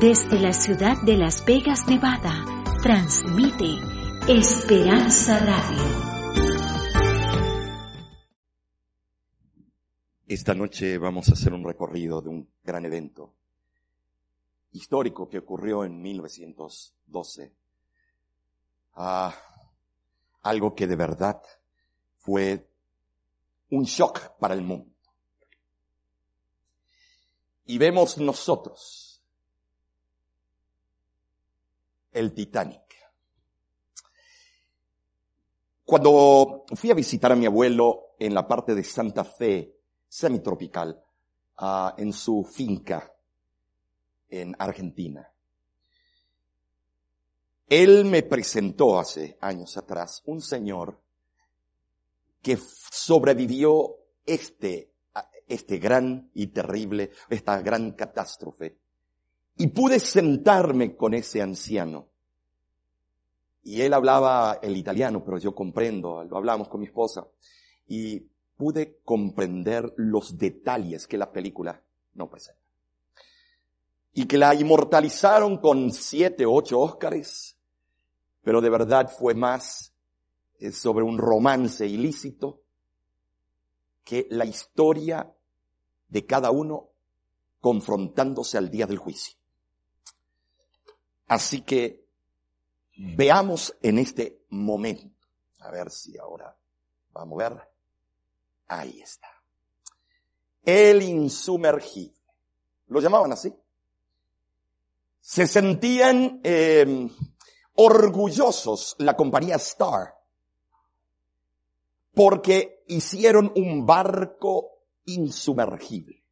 Desde la ciudad de Las Vegas, Nevada, transmite Esperanza Radio. Esta noche vamos a hacer un recorrido de un gran evento histórico que ocurrió en 1912. Ah, algo que de verdad fue un shock para el mundo. Y vemos nosotros el Titanic. Cuando fui a visitar a mi abuelo en la parte de Santa Fe, semitropical, uh, en su finca en Argentina, él me presentó hace años atrás un señor que sobrevivió este, este gran y terrible, esta gran catástrofe y pude sentarme con ese anciano. Y él hablaba el italiano, pero yo comprendo, lo hablamos con mi esposa. Y pude comprender los detalles que la película no presenta. Y que la inmortalizaron con siete, ocho Óscares, pero de verdad fue más eh, sobre un romance ilícito que la historia de cada uno confrontándose al día del juicio. Así que veamos en este momento. A ver si ahora vamos a ver. Ahí está. El insumergible. Lo llamaban así. Se sentían eh, orgullosos la compañía Star porque hicieron un barco insumergible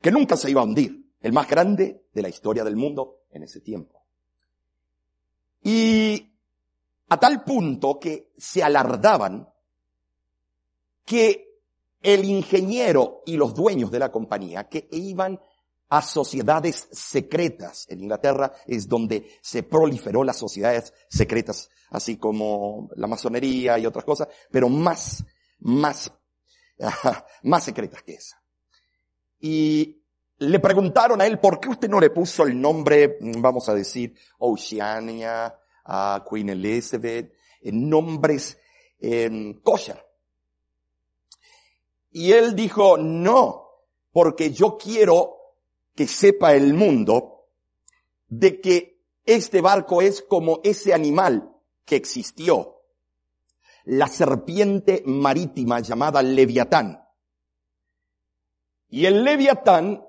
que nunca se iba a hundir, el más grande de la historia del mundo en ese tiempo. Y a tal punto que se alardaban que el ingeniero y los dueños de la compañía que iban a sociedades secretas. En Inglaterra es donde se proliferó las sociedades secretas, así como la masonería y otras cosas, pero más, más, más secretas que esa. Y le preguntaron a él, ¿por qué usted no le puso el nombre, vamos a decir, Oceania, a Queen Elizabeth, nombres en kosher? Y él dijo, no, porque yo quiero que sepa el mundo de que este barco es como ese animal que existió, la serpiente marítima llamada Leviatán. Y el Leviatán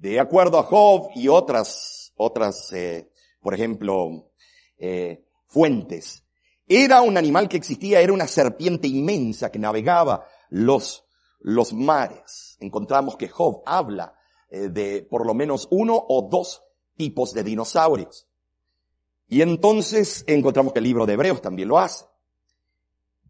de acuerdo a Job y otras, otras, eh, por ejemplo, eh, fuentes, era un animal que existía, era una serpiente inmensa que navegaba los, los mares. Encontramos que Job habla eh, de por lo menos uno o dos tipos de dinosaurios. Y entonces encontramos que el libro de Hebreos también lo hace.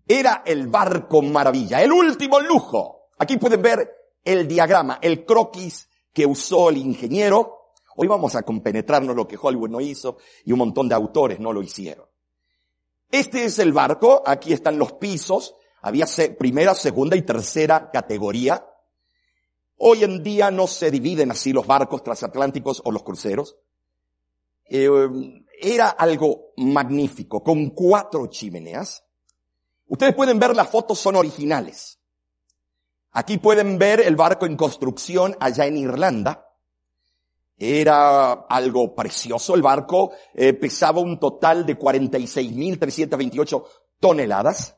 Era el barco maravilla, el último lujo. Aquí pueden ver el diagrama, el croquis que usó el ingeniero. Hoy vamos a compenetrarnos lo que Hollywood no hizo y un montón de autores no lo hicieron. Este es el barco, aquí están los pisos, había primera, segunda y tercera categoría. Hoy en día no se dividen así los barcos transatlánticos o los cruceros. Eh, era algo magnífico, con cuatro chimeneas. Ustedes pueden ver las fotos, son originales. Aquí pueden ver el barco en construcción allá en Irlanda. Era algo precioso. El barco eh, pesaba un total de 46.328 toneladas.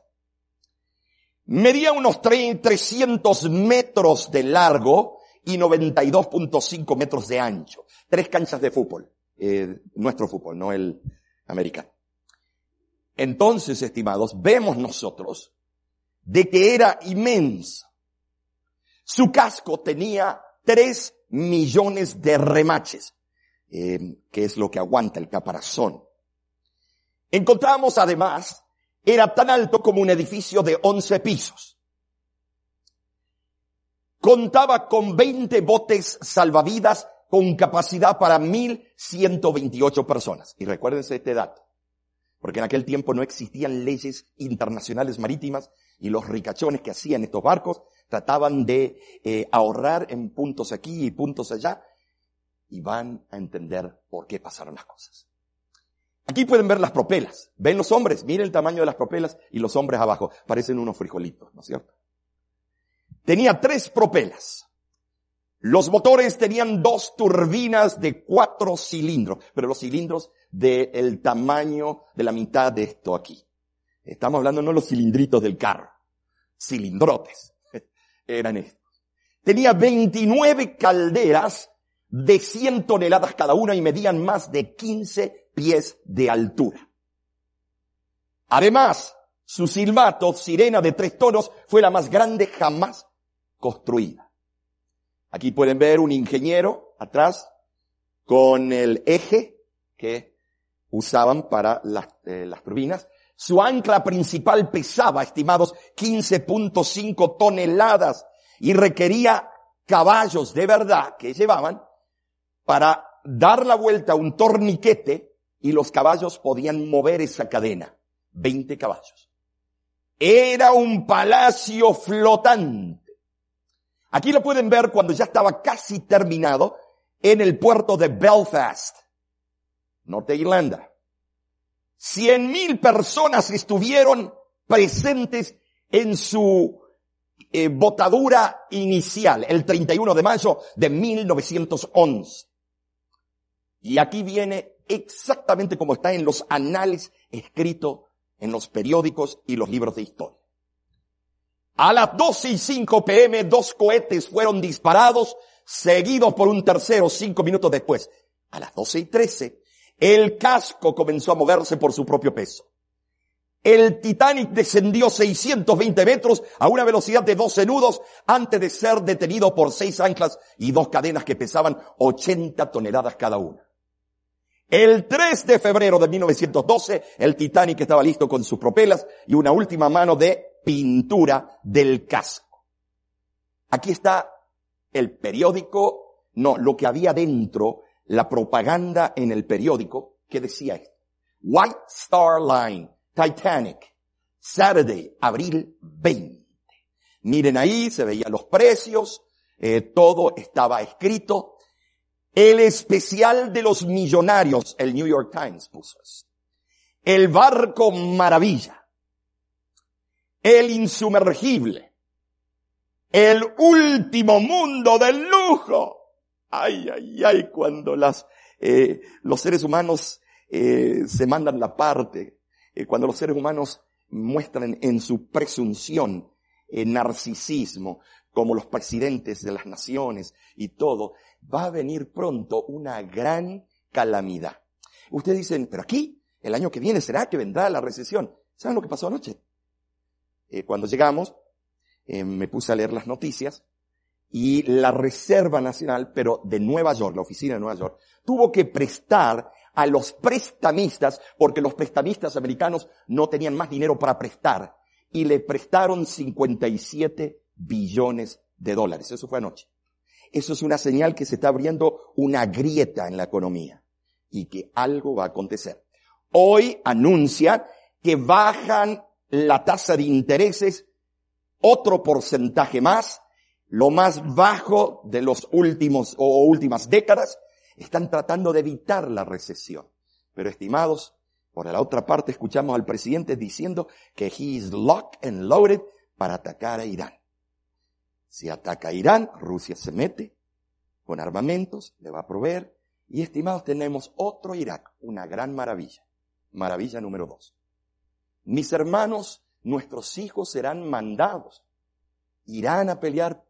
Medía unos 300 metros de largo y 92.5 metros de ancho. Tres canchas de fútbol. Eh, nuestro fútbol, no el americano. Entonces, estimados, vemos nosotros de que era inmenso. Su casco tenía tres millones de remaches, eh, que es lo que aguanta el caparazón. Encontramos además, era tan alto como un edificio de 11 pisos. Contaba con 20 botes salvavidas con capacidad para 1.128 personas. Y recuérdense este dato, porque en aquel tiempo no existían leyes internacionales marítimas y los ricachones que hacían estos barcos trataban de eh, ahorrar en puntos aquí y puntos allá. y van a entender por qué pasaron las cosas. Aquí pueden ver las propelas. ¿Ven los hombres? Miren el tamaño de las propelas y los hombres abajo. Parecen unos frijolitos, ¿no es cierto? Tenía tres propelas. Los motores tenían dos turbinas de cuatro cilindros, pero los cilindros del tamaño de la mitad de esto aquí. Estamos hablando no los cilindritos del carro, cilindrotes. Eran estos. Tenía 29 calderas de 100 toneladas cada una y medían más de 15 pies de altura. Además, su silbato, sirena de tres tonos, fue la más grande jamás construida. Aquí pueden ver un ingeniero atrás con el eje que usaban para las, eh, las turbinas. Su ancla principal pesaba, estimados, 15.5 toneladas y requería caballos de verdad que llevaban para dar la vuelta a un torniquete y los caballos podían mover esa cadena. 20 caballos. Era un palacio flotante. Aquí lo pueden ver cuando ya estaba casi terminado en el puerto de Belfast, Norte Irlanda. Cien mil personas estuvieron presentes en su eh, botadura inicial, el 31 de mayo de 1911. Y aquí viene exactamente como está en los anales escritos en los periódicos y los libros de historia. A las 12 y 5 pm, dos cohetes fueron disparados, seguidos por un tercero cinco minutos después. A las 12 y 13, el casco comenzó a moverse por su propio peso. El Titanic descendió 620 metros a una velocidad de 12 nudos antes de ser detenido por seis anclas y dos cadenas que pesaban 80 toneladas cada una. El 3 de febrero de 1912, el Titanic estaba listo con sus propelas y una última mano de pintura del casco. Aquí está el periódico, no, lo que había dentro, la propaganda en el periódico que decía esto. White Star Line, Titanic, Saturday, abril 20. Miren ahí, se veían los precios, eh, todo estaba escrito el especial de los millonarios, el New York Times puso eso. El barco maravilla. El insumergible. El último mundo del lujo. Ay, ay, ay, cuando las, eh, los seres humanos eh, se mandan la parte, eh, cuando los seres humanos muestran en su presunción narcisismo, como los presidentes de las naciones y todo, va a venir pronto una gran calamidad. Ustedes dicen, pero aquí, el año que viene, ¿será que vendrá la recesión? ¿Saben lo que pasó anoche? Eh, cuando llegamos, eh, me puse a leer las noticias y la Reserva Nacional, pero de Nueva York, la oficina de Nueva York, tuvo que prestar a los prestamistas, porque los prestamistas americanos no tenían más dinero para prestar, y le prestaron 57 billones de dólares. Eso fue anoche. Eso es una señal que se está abriendo una grieta en la economía y que algo va a acontecer. Hoy anuncia que bajan la tasa de intereses otro porcentaje más, lo más bajo de los últimos o últimas décadas. Están tratando de evitar la recesión. Pero estimados, por la otra parte escuchamos al presidente diciendo que he is locked and loaded para atacar a Irán. Si ataca a Irán, Rusia se mete con armamentos, le va a proveer. Y estimados, tenemos otro Irak, una gran maravilla. Maravilla número dos. Mis hermanos, nuestros hijos serán mandados. Irán a pelear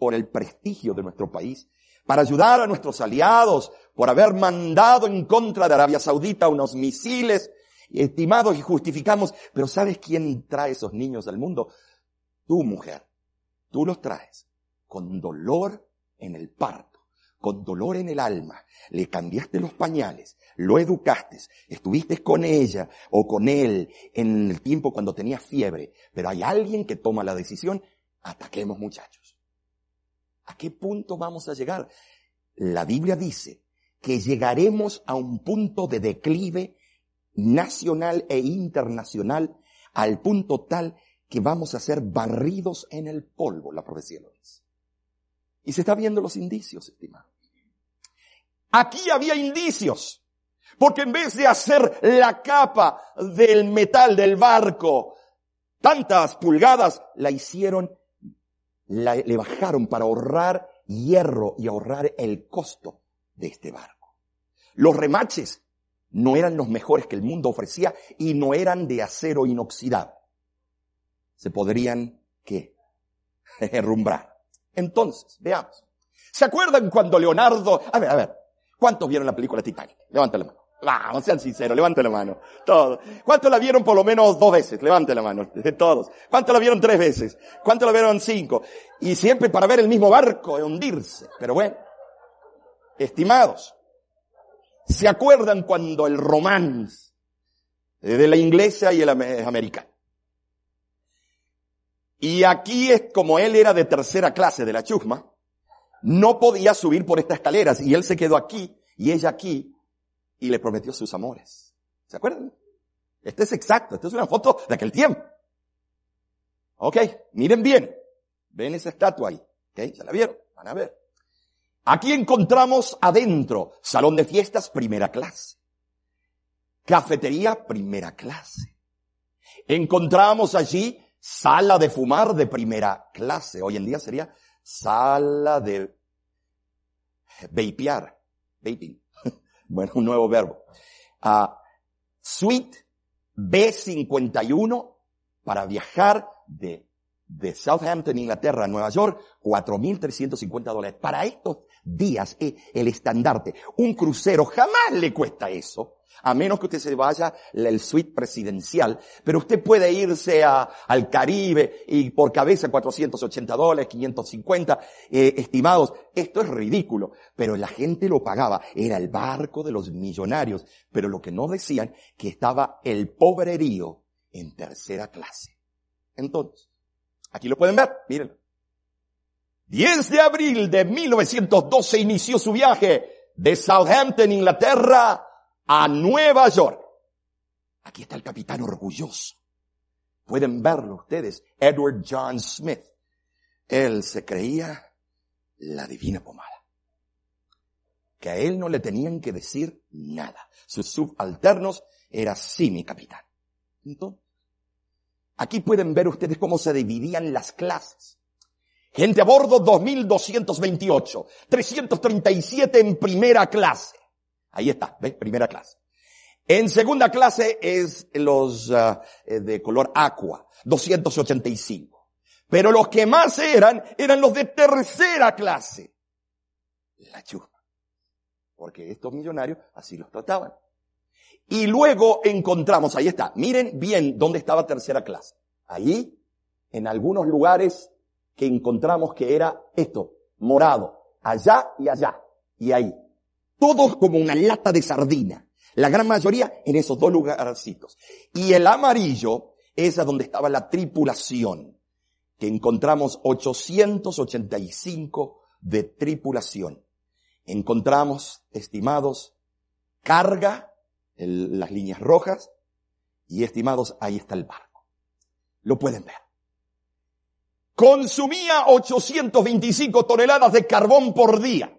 por el prestigio de nuestro país, para ayudar a nuestros aliados, por haber mandado en contra de Arabia Saudita unos misiles, estimados y justificamos, pero ¿sabes quién trae esos niños al mundo? Tu mujer. Tú los traes con dolor en el parto, con dolor en el alma. Le cambiaste los pañales, lo educaste, estuviste con ella o con él en el tiempo cuando tenía fiebre. Pero hay alguien que toma la decisión, ataquemos muchachos. ¿A qué punto vamos a llegar? La Biblia dice que llegaremos a un punto de declive nacional e internacional al punto tal que vamos a ser barridos en el polvo, la profecía lo dice. Y se está viendo los indicios, estimado. Aquí había indicios. Porque en vez de hacer la capa del metal del barco tantas pulgadas, la hicieron, le bajaron para ahorrar hierro y ahorrar el costo de este barco. Los remaches no eran los mejores que el mundo ofrecía y no eran de acero inoxidable. Se podrían, ¿qué? Herrumbrar. Entonces, veamos. ¿Se acuerdan cuando Leonardo, a ver, a ver, ¿cuántos vieron la película Titanic? Levanta la mano. Vamos, sean sinceros, levante la mano. Todos. ¿Cuántos la vieron por lo menos dos veces? Levante la mano. Todos. ¿Cuántos la vieron tres veces? ¿Cuántos la vieron cinco? Y siempre para ver el mismo barco hundirse. Pero bueno. Estimados. ¿Se acuerdan cuando el romance de la inglesa y el americano? Y aquí es como él era de tercera clase de la chusma, no podía subir por estas escaleras y él se quedó aquí y ella aquí y le prometió sus amores. ¿Se acuerdan? Este es exacto, esta es una foto de aquel tiempo. Ok, miren bien. Ven esa estatua ahí. Ok, ¿ya la vieron? Van a ver. Aquí encontramos adentro salón de fiestas primera clase. Cafetería primera clase. Encontramos allí sala de fumar de primera clase. Hoy en día sería sala de vapear. Vaping. Bueno, un nuevo verbo. Uh, suite B51 para viajar de, de Southampton, Inglaterra, a Nueva York, 4.350 dólares. Para estos días, eh, el estandarte, un crucero jamás le cuesta eso a menos que usted se vaya el suite presidencial, pero usted puede irse al Caribe y por cabeza 480 dólares, 550, eh, estimados, esto es ridículo, pero la gente lo pagaba, era el barco de los millonarios, pero lo que no decían, que estaba el pobrerío en tercera clase. Entonces, aquí lo pueden ver, miren. 10 de abril de 1912 inició su viaje de Southampton, Inglaterra, a Nueva York. Aquí está el capitán orgulloso. Pueden verlo ustedes. Edward John Smith. Él se creía la divina pomada. Que a él no le tenían que decir nada. Sus subalternos era sí mi capitán. Entonces, aquí pueden ver ustedes cómo se dividían las clases. Gente a bordo 2228, 337 en primera clase. Ahí está, ¿ves? Primera clase. En segunda clase es los uh, de color aqua, 285. Pero los que más eran, eran los de tercera clase. La chusma. Porque estos millonarios así los trataban. Y luego encontramos, ahí está, miren bien dónde estaba tercera clase. Ahí, en algunos lugares que encontramos que era esto, morado, allá y allá, y ahí. Todos como una lata de sardina. La gran mayoría en esos dos lugarcitos. Y el amarillo es a donde estaba la tripulación, que encontramos 885 de tripulación. Encontramos, estimados, carga, las líneas rojas, y estimados, ahí está el barco. Lo pueden ver. Consumía 825 toneladas de carbón por día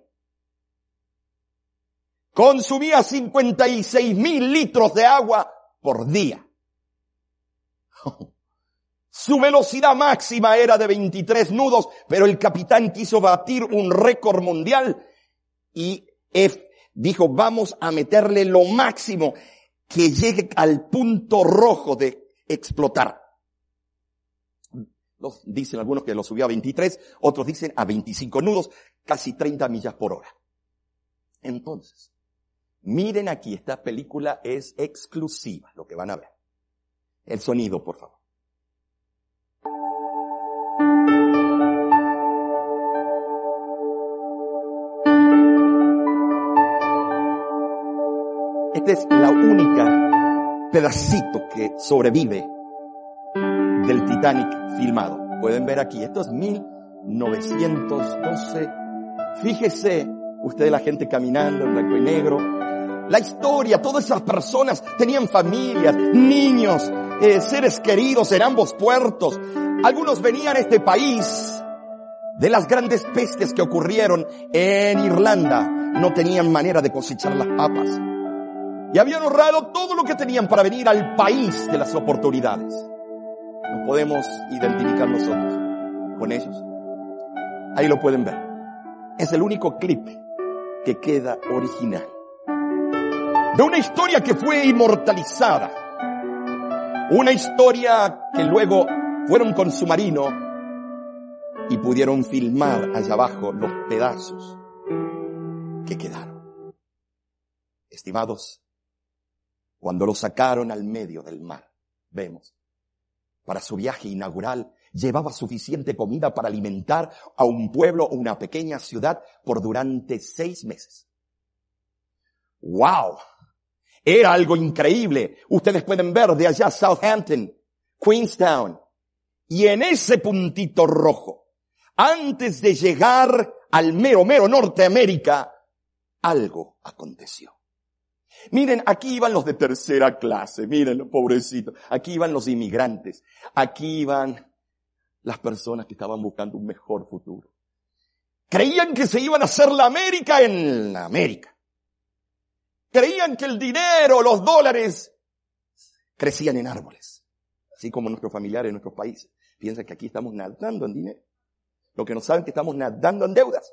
consumía 56 mil litros de agua por día. Su velocidad máxima era de 23 nudos, pero el capitán quiso batir un récord mundial y F dijo, vamos a meterle lo máximo que llegue al punto rojo de explotar. Dicen algunos que lo subió a 23, otros dicen a 25 nudos, casi 30 millas por hora. Entonces, Miren aquí, esta película es exclusiva, lo que van a ver. El sonido, por favor. Esta es la única pedacito que sobrevive del Titanic filmado. Pueden ver aquí, esto es 1912. Fíjese usted la gente caminando en blanco y negro, la historia, todas esas personas tenían familias, niños, eh, seres queridos en ambos puertos. Algunos venían a este país de las grandes pestes que ocurrieron en Irlanda no tenían manera de cosechar las papas. Y habían ahorrado todo lo que tenían para venir al país de las oportunidades. Nos podemos identificar nosotros con ellos. Ahí lo pueden ver. Es el único clip que queda original. De una historia que fue inmortalizada. Una historia que luego fueron con su marino y pudieron filmar allá abajo los pedazos que quedaron. Estimados, cuando lo sacaron al medio del mar, vemos, para su viaje inaugural, llevaba suficiente comida para alimentar a un pueblo o una pequeña ciudad por durante seis meses. ¡Wow! Era algo increíble. Ustedes pueden ver de allá Southampton, Queenstown. Y en ese puntito rojo, antes de llegar al mero, mero Norteamérica, algo aconteció. Miren, aquí iban los de tercera clase, miren, pobrecitos. Aquí iban los inmigrantes. Aquí iban las personas que estaban buscando un mejor futuro. Creían que se iban a hacer la América en la América. Creían que el dinero, los dólares, crecían en árboles. Así como nuestros familiares en nuestros países. Piensan que aquí estamos nadando en dinero. Lo que no saben que estamos nadando en deudas.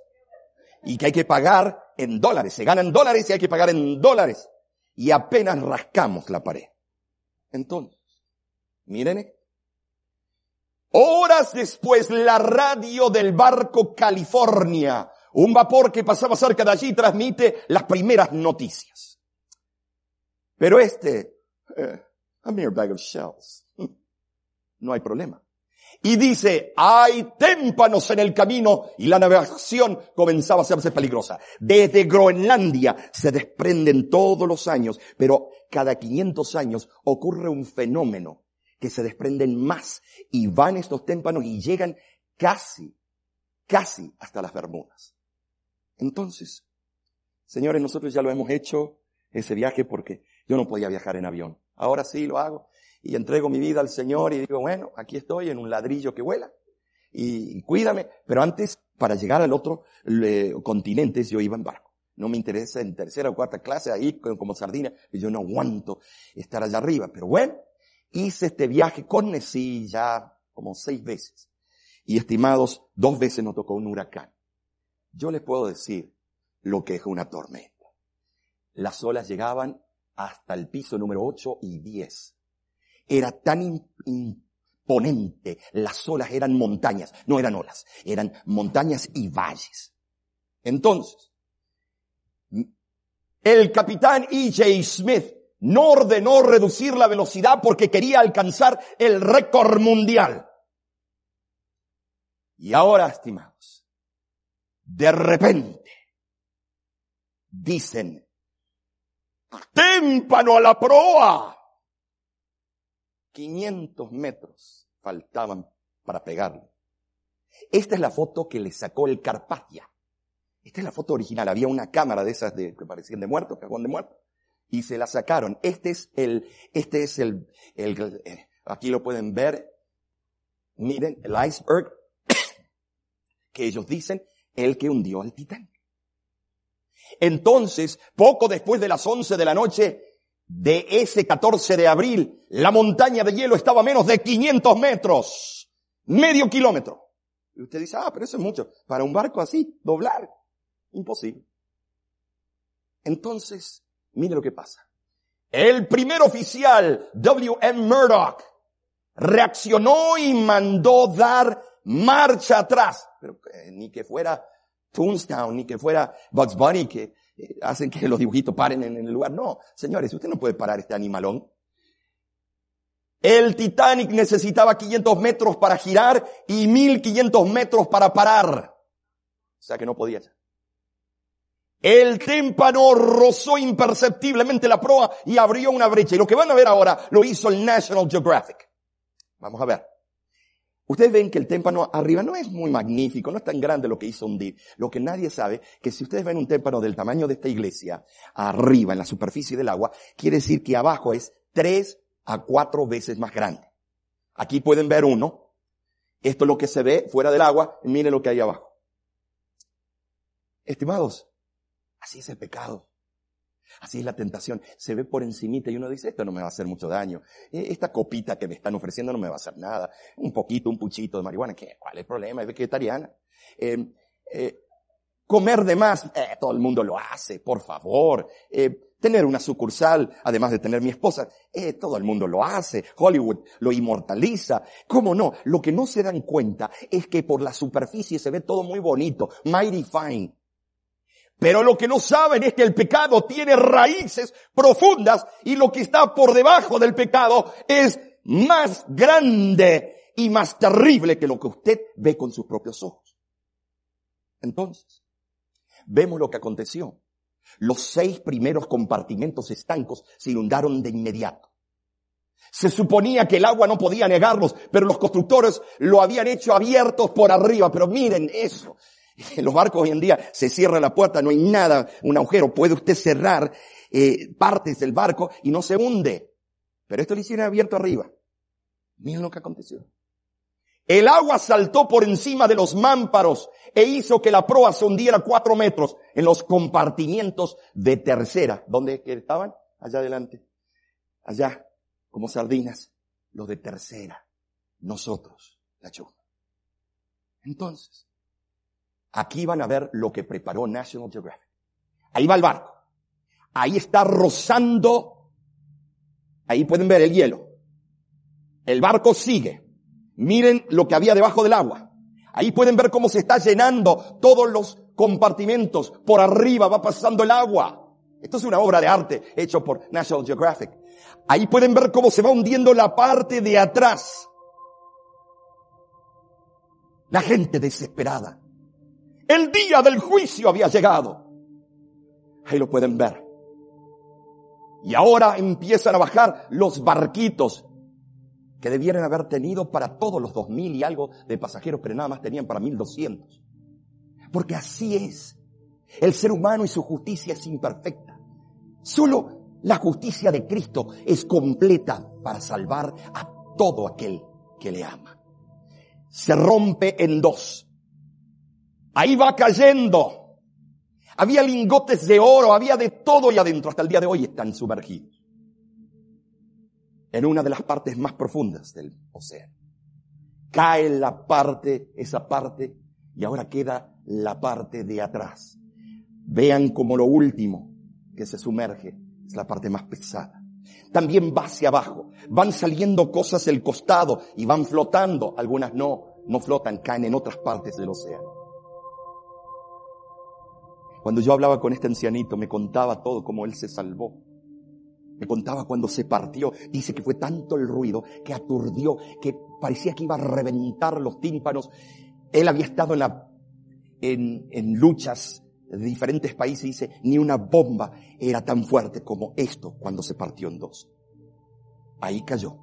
Y que hay que pagar en dólares. Se ganan dólares y hay que pagar en dólares. Y apenas rascamos la pared. Entonces, miren Horas después, la radio del barco California, un vapor que pasaba cerca de allí, transmite las primeras noticias. Pero este, eh, a mere bag of shells. No hay problema. Y dice, hay témpanos en el camino y la navegación comenzaba a hacerse peligrosa. Desde Groenlandia se desprenden todos los años, pero cada 500 años ocurre un fenómeno que se desprenden más y van estos témpanos y llegan casi, casi hasta las Bermudas. Entonces, señores, nosotros ya lo hemos hecho ese viaje porque yo no podía viajar en avión. Ahora sí lo hago y entrego mi vida al Señor y digo, bueno, aquí estoy en un ladrillo que vuela y, cuídame. Pero antes, para llegar al otro continente, yo iba en barco. No me interesa en tercera o cuarta clase ahí como sardina, y yo no aguanto estar allá arriba. Pero bueno, hice este viaje con Nesí ya como seis veces. Y estimados, dos veces nos tocó un huracán. Yo les puedo decir lo que es una tormenta. Las olas llegaban hasta el piso número 8 y 10. Era tan imponente. Las olas eran montañas. No eran olas. Eran montañas y valles. Entonces, el capitán E.J. Smith no ordenó reducir la velocidad porque quería alcanzar el récord mundial. Y ahora, estimados, de repente dicen, témpano a la proa. 500 metros faltaban para pegarle. Esta es la foto que le sacó el Carpathia. Esta es la foto original. Había una cámara de esas de, que parecían de muertos, cajón de muertos y se la sacaron. Este es el, este es el, el, eh, aquí lo pueden ver. Miren, el iceberg que ellos dicen, el que hundió al Titanic. Entonces, poco después de las 11 de la noche de ese 14 de abril, la montaña de hielo estaba a menos de 500 metros, medio kilómetro. Y usted dice, ah, pero eso es mucho. Para un barco así, doblar, imposible. Entonces, Mire lo que pasa. El primer oficial, W.M. Murdoch, reaccionó y mandó dar marcha atrás. Pero eh, ni que fuera Toonstown, ni que fuera Bugs Bunny, que hacen que los dibujitos paren en, el lugar. No, señores, usted no puede parar este animalón. El Titanic necesitaba 500 metros para girar y 1500 metros para parar. O sea que no podía. El témpano rozó imperceptiblemente la proa y abrió una brecha. Y lo que van a ver ahora lo hizo el National Geographic. Vamos a ver. Ustedes ven que el témpano arriba no es muy magnífico, no es tan grande lo que hizo hundir. Lo que nadie sabe, que si ustedes ven un témpano del tamaño de esta iglesia, arriba en la superficie del agua, quiere decir que abajo es tres a cuatro veces más grande. Aquí pueden ver uno. Esto es lo que se ve fuera del agua. Miren lo que hay abajo. Estimados, Así es el pecado. Así es la tentación. Se ve por encimita y uno dice, esto no me va a hacer mucho daño. Eh, esta copita que me están ofreciendo no me va a hacer nada. Un poquito, un puchito de marihuana. ¿Qué? ¿Cuál es el problema? Es vegetariana. Eh, eh, comer de más, eh, todo el mundo lo hace, por favor. Eh, tener una sucursal, además de tener mi esposa, eh, todo el mundo lo hace. Hollywood lo inmortaliza. ¿Cómo no? Lo que no se dan cuenta es que por la superficie se ve todo muy bonito, mighty fine. Pero lo que no saben es que el pecado tiene raíces profundas y lo que está por debajo del pecado es más grande y más terrible que lo que usted ve con sus propios ojos. Entonces, vemos lo que aconteció. Los seis primeros compartimentos estancos se inundaron de inmediato. Se suponía que el agua no podía negarlos, pero los constructores lo habían hecho abiertos por arriba. Pero miren eso. Los barcos hoy en día se cierra la puerta, no hay nada, un agujero. Puede usted cerrar eh, partes del barco y no se hunde. Pero esto lo hicieron abierto arriba. Miren lo que aconteció. El agua saltó por encima de los mámparos e hizo que la proa se hundiera cuatro metros en los compartimientos de tercera. ¿Dónde estaban? Allá adelante. Allá, como sardinas, los de tercera. Nosotros, la chuma. Entonces, aquí van a ver lo que preparó National Geographic. Ahí va el barco. Ahí está rozando. Ahí pueden ver el hielo. El barco sigue. Miren lo que había debajo del agua. Ahí pueden ver cómo se está llenando todos los compartimentos. Por arriba va pasando el agua. Esto es una obra de arte hecho por National Geographic. Ahí pueden ver cómo se va hundiendo la parte de atrás. La gente desesperada. El día del juicio había llegado. Ahí lo pueden ver. Y ahora empiezan a bajar los barquitos que debieran haber tenido para todos los dos mil y algo de pasajeros, pero nada más tenían para mil doscientos. Porque así es. El ser humano y su justicia es imperfecta. Solo la justicia de Cristo es completa para salvar a todo aquel que le ama. Se rompe en dos. Ahí va cayendo. Había lingotes de oro, había de todo y adentro. Hasta el día de hoy están sumergidos en una de las partes más profundas del océano. Cae la parte, esa parte, y ahora queda la parte de atrás. Vean como lo último que se sumerge es la parte más pesada. También va hacia abajo. Van saliendo cosas del costado y van flotando. Algunas no, no flotan, caen en otras partes del océano. Cuando yo hablaba con este ancianito, me contaba todo cómo él se salvó. Me contaba cuando se partió, dice que fue tanto el ruido que aturdió, que parecía que iba a reventar los tímpanos. Él había estado en, la, en, en luchas de diferentes países, dice, ni una bomba era tan fuerte como esto cuando se partió en dos. Ahí cayó.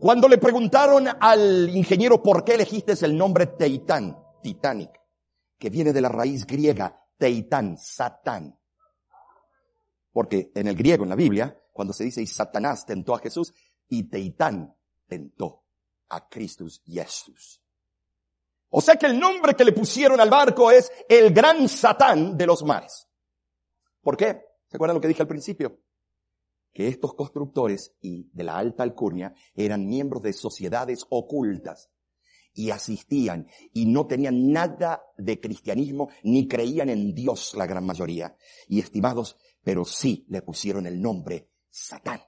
Cuando le preguntaron al ingeniero por qué elegiste el nombre Teitán, Titanic, que viene de la raíz griega Teitán, Satán, porque en el griego, en la Biblia, cuando se dice y Satanás tentó a Jesús, y Teitán tentó a Christus Jesús. O sea que el nombre que le pusieron al barco es el gran Satán de los mares. ¿Por qué? ¿Se acuerdan lo que dije al principio? Que estos constructores y de la alta alcurnia eran miembros de sociedades ocultas y asistían y no tenían nada de cristianismo ni creían en Dios la gran mayoría. Y estimados, pero sí le pusieron el nombre Satán.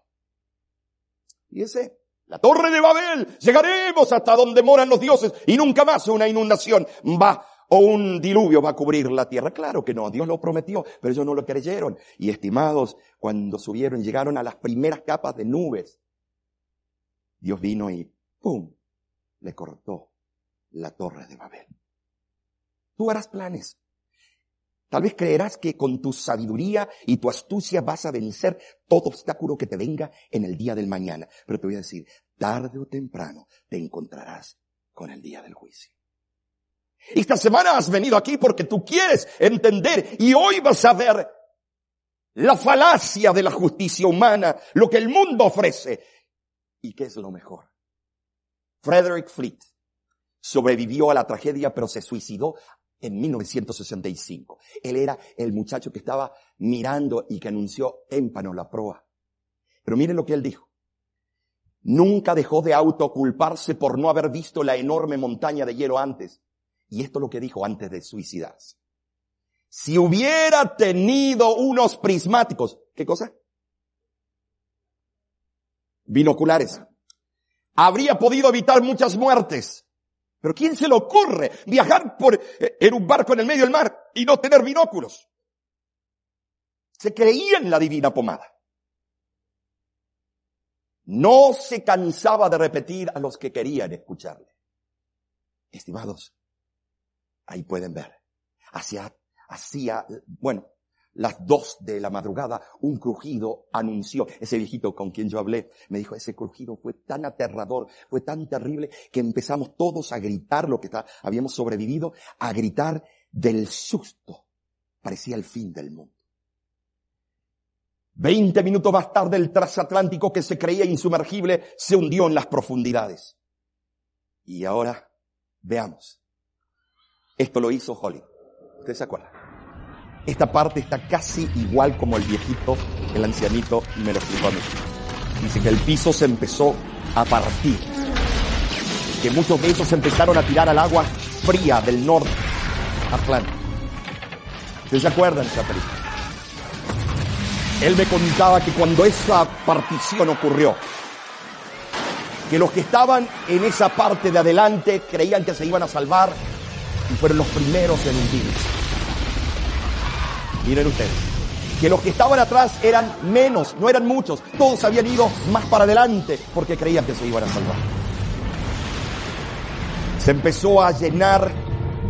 ese, la torre de Babel, llegaremos hasta donde moran los dioses y nunca más una inundación va o un diluvio va a cubrir la tierra. Claro que no, Dios lo prometió, pero ellos no lo creyeron. Y estimados, cuando subieron, llegaron a las primeras capas de nubes. Dios vino y ¡pum! le cortó la torre de Babel. Tú harás planes, Tal vez creerás que con tu sabiduría y tu astucia vas a vencer todo obstáculo que te venga en el día del mañana. Pero te voy a decir, tarde o temprano te encontrarás con el día del juicio. Esta semana has venido aquí porque tú quieres entender y hoy vas a ver la falacia de la justicia humana, lo que el mundo ofrece y qué es lo mejor. Frederick Fleet sobrevivió a la tragedia pero se suicidó en 1965. Él era el muchacho que estaba mirando y que anunció émpano la proa. Pero miren lo que él dijo. Nunca dejó de autoculparse por no haber visto la enorme montaña de hielo antes. Y esto es lo que dijo antes de suicidarse. Si hubiera tenido unos prismáticos, ¿qué cosa? Binoculares. Habría podido evitar muchas muertes. Pero ¿quién se le ocurre viajar por, eh, en un barco en el medio del mar y no tener binóculos? Se creía en la divina pomada. No se cansaba de repetir a los que querían escucharle. Estimados, ahí pueden ver. Hacia, hacía, bueno, las dos de la madrugada, un crujido anunció, ese viejito con quien yo hablé, me dijo, ese crujido fue tan aterrador, fue tan terrible, que empezamos todos a gritar lo que está, habíamos sobrevivido, a gritar del susto. Parecía el fin del mundo. Veinte minutos más tarde el transatlántico que se creía insumergible se hundió en las profundidades. Y ahora, veamos. Esto lo hizo Holly. ¿Ustedes se acuerdan? Esta parte está casi igual como el viejito, el ancianito, me lo explicó a mí. Dice que el piso se empezó a partir. Que muchos de ellos empezaron a tirar al agua fría del norte Atlántico. ¿Ustedes se acuerdan de? Él me contaba que cuando esa partición ocurrió, que los que estaban en esa parte de adelante creían que se iban a salvar y fueron los primeros en hundirse. Miren ustedes, que los que estaban atrás eran menos, no eran muchos, todos habían ido más para adelante porque creían que se iban a salvar. Se empezó a llenar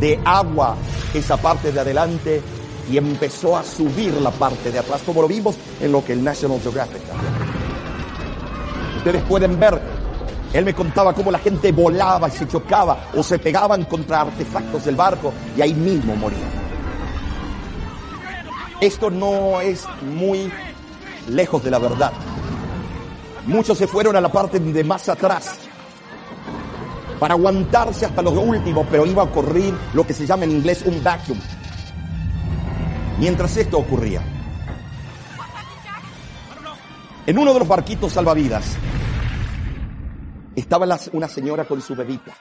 de agua esa parte de adelante y empezó a subir la parte de atrás, como lo vimos en lo que el National Geographic Ustedes pueden ver, él me contaba cómo la gente volaba y se chocaba o se pegaban contra artefactos del barco y ahí mismo morían. Esto no es muy lejos de la verdad. Muchos se fueron a la parte de más atrás para aguantarse hasta lo último, pero iba a ocurrir lo que se llama en inglés un vacuum. Mientras esto ocurría, en uno de los barquitos salvavidas estaba una señora con su bebita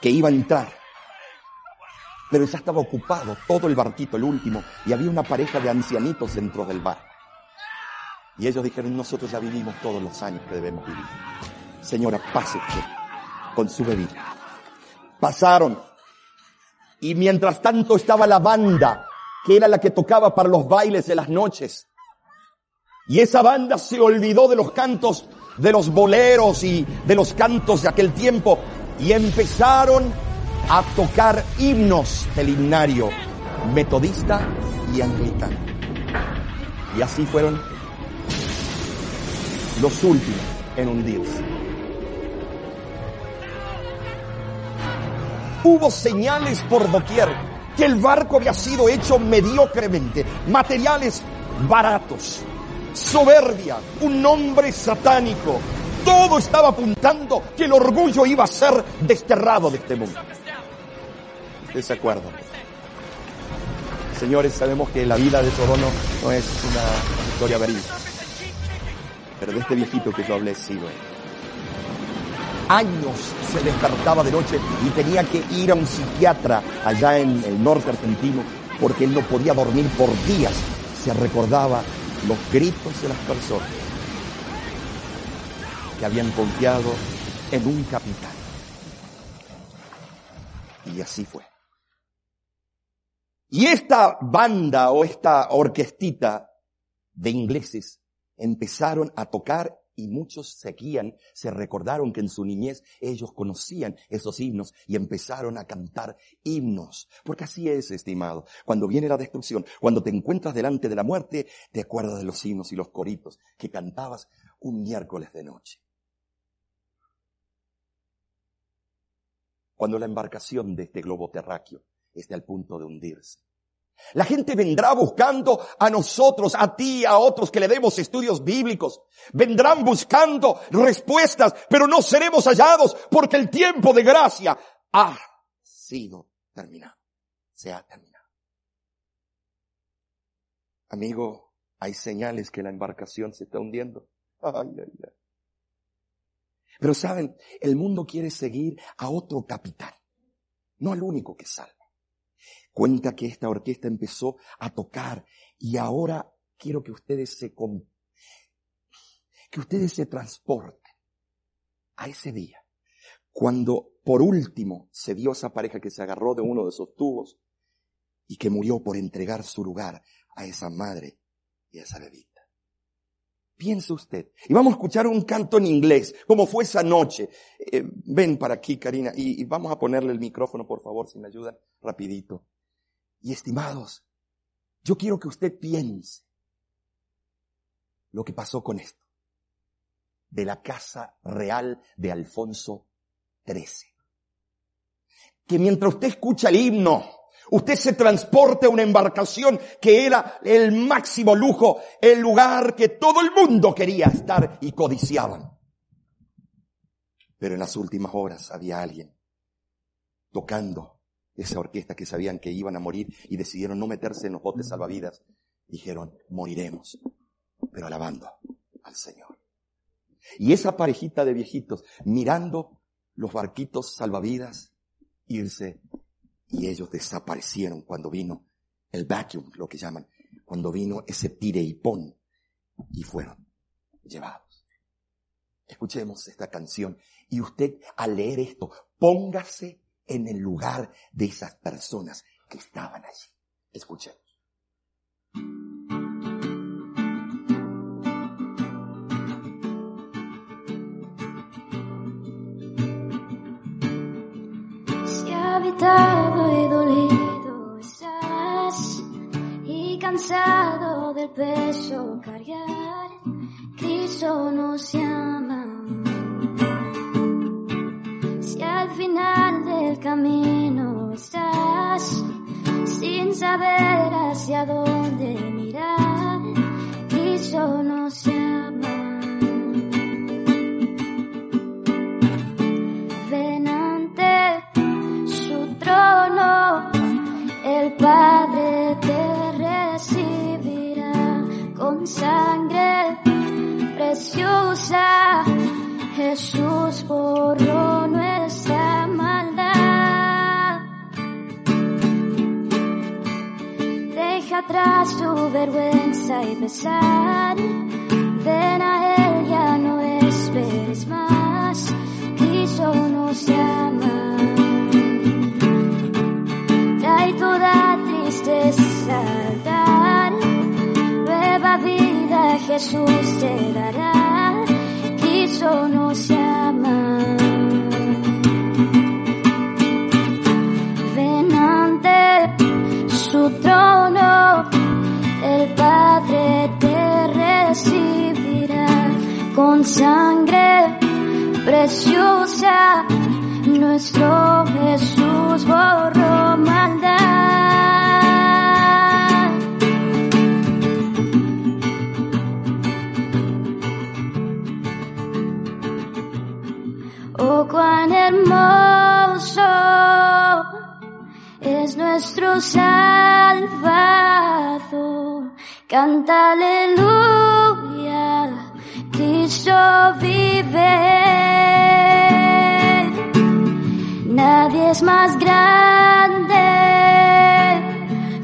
que iba a entrar pero ya estaba ocupado todo el barquito, el último, y había una pareja de ancianitos dentro del bar. Y ellos dijeron, nosotros ya vivimos todos los años que debemos vivir. Señora, pase con su bebida. Pasaron. Y mientras tanto estaba la banda, que era la que tocaba para los bailes de las noches. Y esa banda se olvidó de los cantos, de los boleros y de los cantos de aquel tiempo. Y empezaron a tocar himnos del himnario metodista y anglicano. Y así fueron los últimos en hundirse. Hubo señales por doquier que el barco había sido hecho mediocremente, materiales baratos, soberbia, un nombre satánico. Todo estaba apuntando que el orgullo iba a ser desterrado de este mundo ese acuerdo. Señores, sabemos que la vida de Sorono no es una historia verídica. Pero de este viejito que yo hablé, sí, Años se despertaba de noche y tenía que ir a un psiquiatra allá en el norte argentino porque él no podía dormir por días. Se recordaba los gritos de las personas que habían confiado en un capitán. Y así fue. Y esta banda o esta orquestita de ingleses empezaron a tocar y muchos seguían, se recordaron que en su niñez ellos conocían esos himnos y empezaron a cantar himnos. Porque así es, estimado. Cuando viene la destrucción, cuando te encuentras delante de la muerte, te acuerdas de los himnos y los coritos que cantabas un miércoles de noche. Cuando la embarcación de este globo terráqueo esté al punto de hundirse. La gente vendrá buscando a nosotros, a ti, a otros que le demos estudios bíblicos. Vendrán buscando respuestas, pero no seremos hallados porque el tiempo de gracia ha sido terminado. se ha terminado. Amigo, hay señales que la embarcación se está hundiendo. Ay, ay, ay. Pero saben, el mundo quiere seguir a otro capitán, no al único que salva. Cuenta que esta orquesta empezó a tocar y ahora quiero que ustedes se que ustedes se transporten a ese día, cuando por último se vio esa pareja que se agarró de uno de esos tubos y que murió por entregar su lugar a esa madre y a esa bebita. Piense usted. Y vamos a escuchar un canto en inglés, como fue esa noche. Eh, ven para aquí, Karina, y, y, vamos a ponerle el micrófono, por favor, si me ayudan, rapidito. Y estimados, yo quiero que usted piense lo que pasó con esto. De la casa real de Alfonso XIII. Que mientras usted escucha el himno, usted se transporte a una embarcación que era el máximo lujo, el lugar que todo el mundo quería estar y codiciaban. Pero en las últimas horas había alguien tocando esa orquesta que sabían que iban a morir y decidieron no meterse en los botes salvavidas. Dijeron, moriremos, pero alabando al Señor. Y esa parejita de viejitos mirando los barquitos salvavidas irse y ellos desaparecieron cuando vino el vacuum, lo que llaman, cuando vino ese tire y pon y fueron llevados. Escuchemos esta canción y usted al leer esto, póngase en el lugar de esas personas que estaban allí. Escuchemos. Si habitado y dolido estás y cansado del peso cargar, Cristo nos llama. Si al final camino estás sin saber hacia dónde mirar, Cristo nos llama. Ven ante su trono, el Padre te recibirá con sangre preciosa. Jesús borró atrás tu vergüenza y pesar. Ven a Él, ya no esperes más. Cristo nos llama. Trae toda tristeza al altar. Nueva vida Jesús te dará. Cristo nos llama. El Padre te recibirá con sangre preciosa. Nuestro Jesús borró maldad. Oh, cuán hermoso es nuestro Salvador. Canta aleluya, Cristo vive. Nadie es más grande,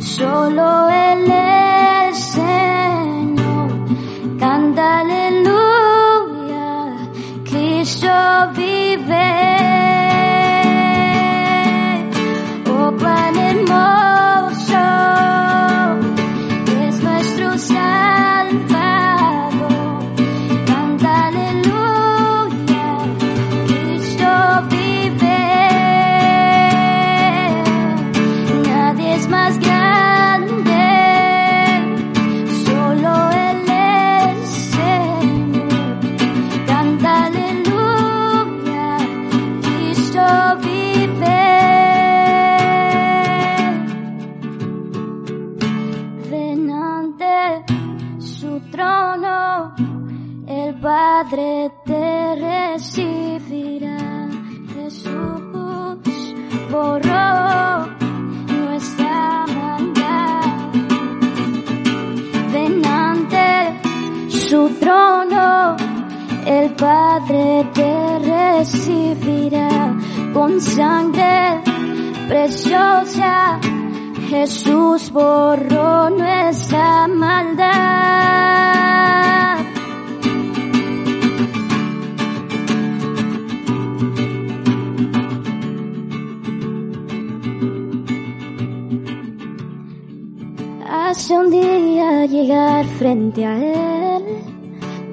solo Él es Señor. Canta aleluya, Cristo vive. Oh, cuán hermoso nuestro Padre te recibirá. Jesús borró nuestra maldad. Ven ante su trono, el Padre te recibirá con sangre preciosa. Jesús borró nuestra maldad. Un día llegar frente a Él,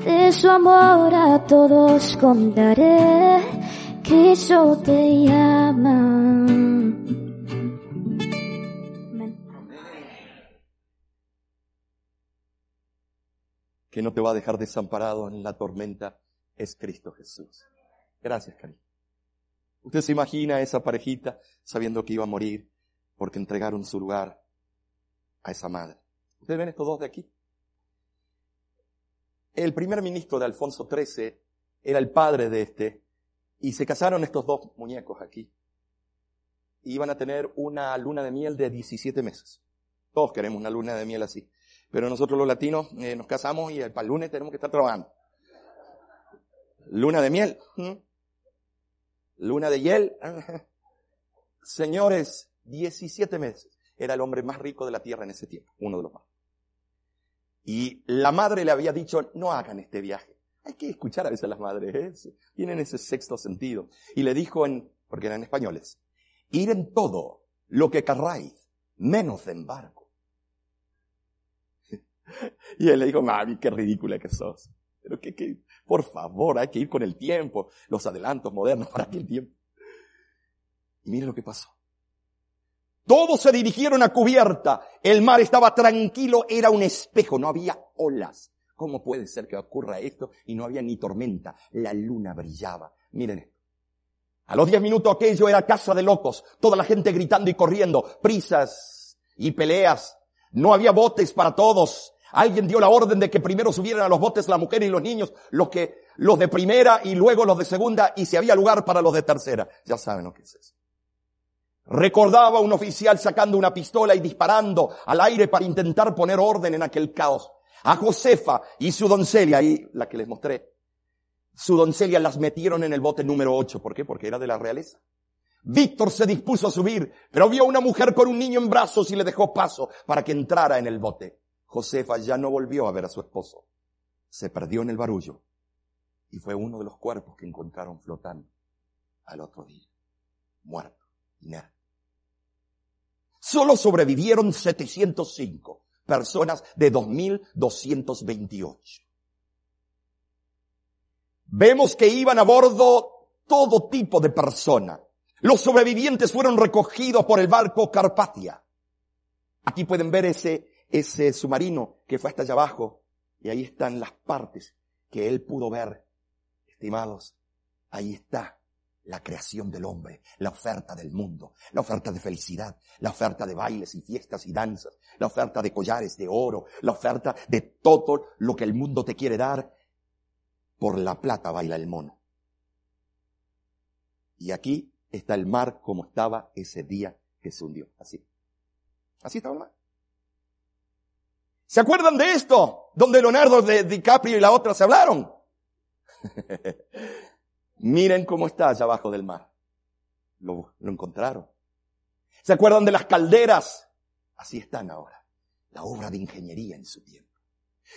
de su amor a todos contaré, Cristo te llama. Que no te va a dejar desamparado en la tormenta es Cristo Jesús. Gracias, cariño. Usted se imagina a esa parejita sabiendo que iba a morir porque entregaron su lugar a esa madre. ¿Ustedes ven estos dos de aquí? El primer ministro de Alfonso XIII era el padre de este y se casaron estos dos muñecos aquí. Iban a tener una luna de miel de 17 meses. Todos queremos una luna de miel así. Pero nosotros los latinos eh, nos casamos y para el lunes tenemos que estar trabajando. Luna de miel. Luna de hiel. Señores, 17 meses. Era el hombre más rico de la tierra en ese tiempo, uno de los más. Y la madre le había dicho, no hagan este viaje. Hay que escuchar a veces a las madres, ¿eh? tienen ese sexto sentido. Y le dijo en, porque eran españoles, ir en todo lo que querráis, menos en barco. Y él le dijo, mami, qué ridícula que sos. Pero que, que, por favor, hay que ir con el tiempo, los adelantos modernos para aquel tiempo. Y mire lo que pasó. Todos se dirigieron a cubierta. El mar estaba tranquilo, era un espejo, no había olas. ¿Cómo puede ser que ocurra esto y no había ni tormenta? La luna brillaba. Miren. A los diez minutos aquello era casa de locos, toda la gente gritando y corriendo, prisas y peleas. No había botes para todos. Alguien dio la orden de que primero subieran a los botes la mujer y los niños, los que, los de primera y luego los de segunda, y si había lugar para los de tercera. Ya saben lo que es eso. Recordaba un oficial sacando una pistola y disparando al aire para intentar poner orden en aquel caos. A Josefa y su doncella, ahí la que les mostré, su doncella las metieron en el bote número 8. ¿Por qué? Porque era de la realeza. Víctor se dispuso a subir, pero vio a una mujer con un niño en brazos y le dejó paso para que entrara en el bote. Josefa ya no volvió a ver a su esposo. Se perdió en el barullo y fue uno de los cuerpos que encontraron flotando al otro día, muerto, inerte. Solo sobrevivieron 705 personas de 2.228. Vemos que iban a bordo todo tipo de personas. Los sobrevivientes fueron recogidos por el barco Carpatia. Aquí pueden ver ese, ese submarino que fue hasta allá abajo. Y ahí están las partes que él pudo ver. Estimados, ahí está la creación del hombre, la oferta del mundo, la oferta de felicidad, la oferta de bailes y fiestas y danzas, la oferta de collares de oro, la oferta de todo lo que el mundo te quiere dar. Por la plata baila el mono. Y aquí está el mar como estaba ese día que se hundió. Así. Así estaba el mar. ¿Se acuerdan de esto? Donde Leonardo de DiCaprio y la otra se hablaron. Miren cómo está allá abajo del mar. Lo, encontraron. ¿Se acuerdan de las calderas? Así están ahora. La obra de ingeniería en su tiempo.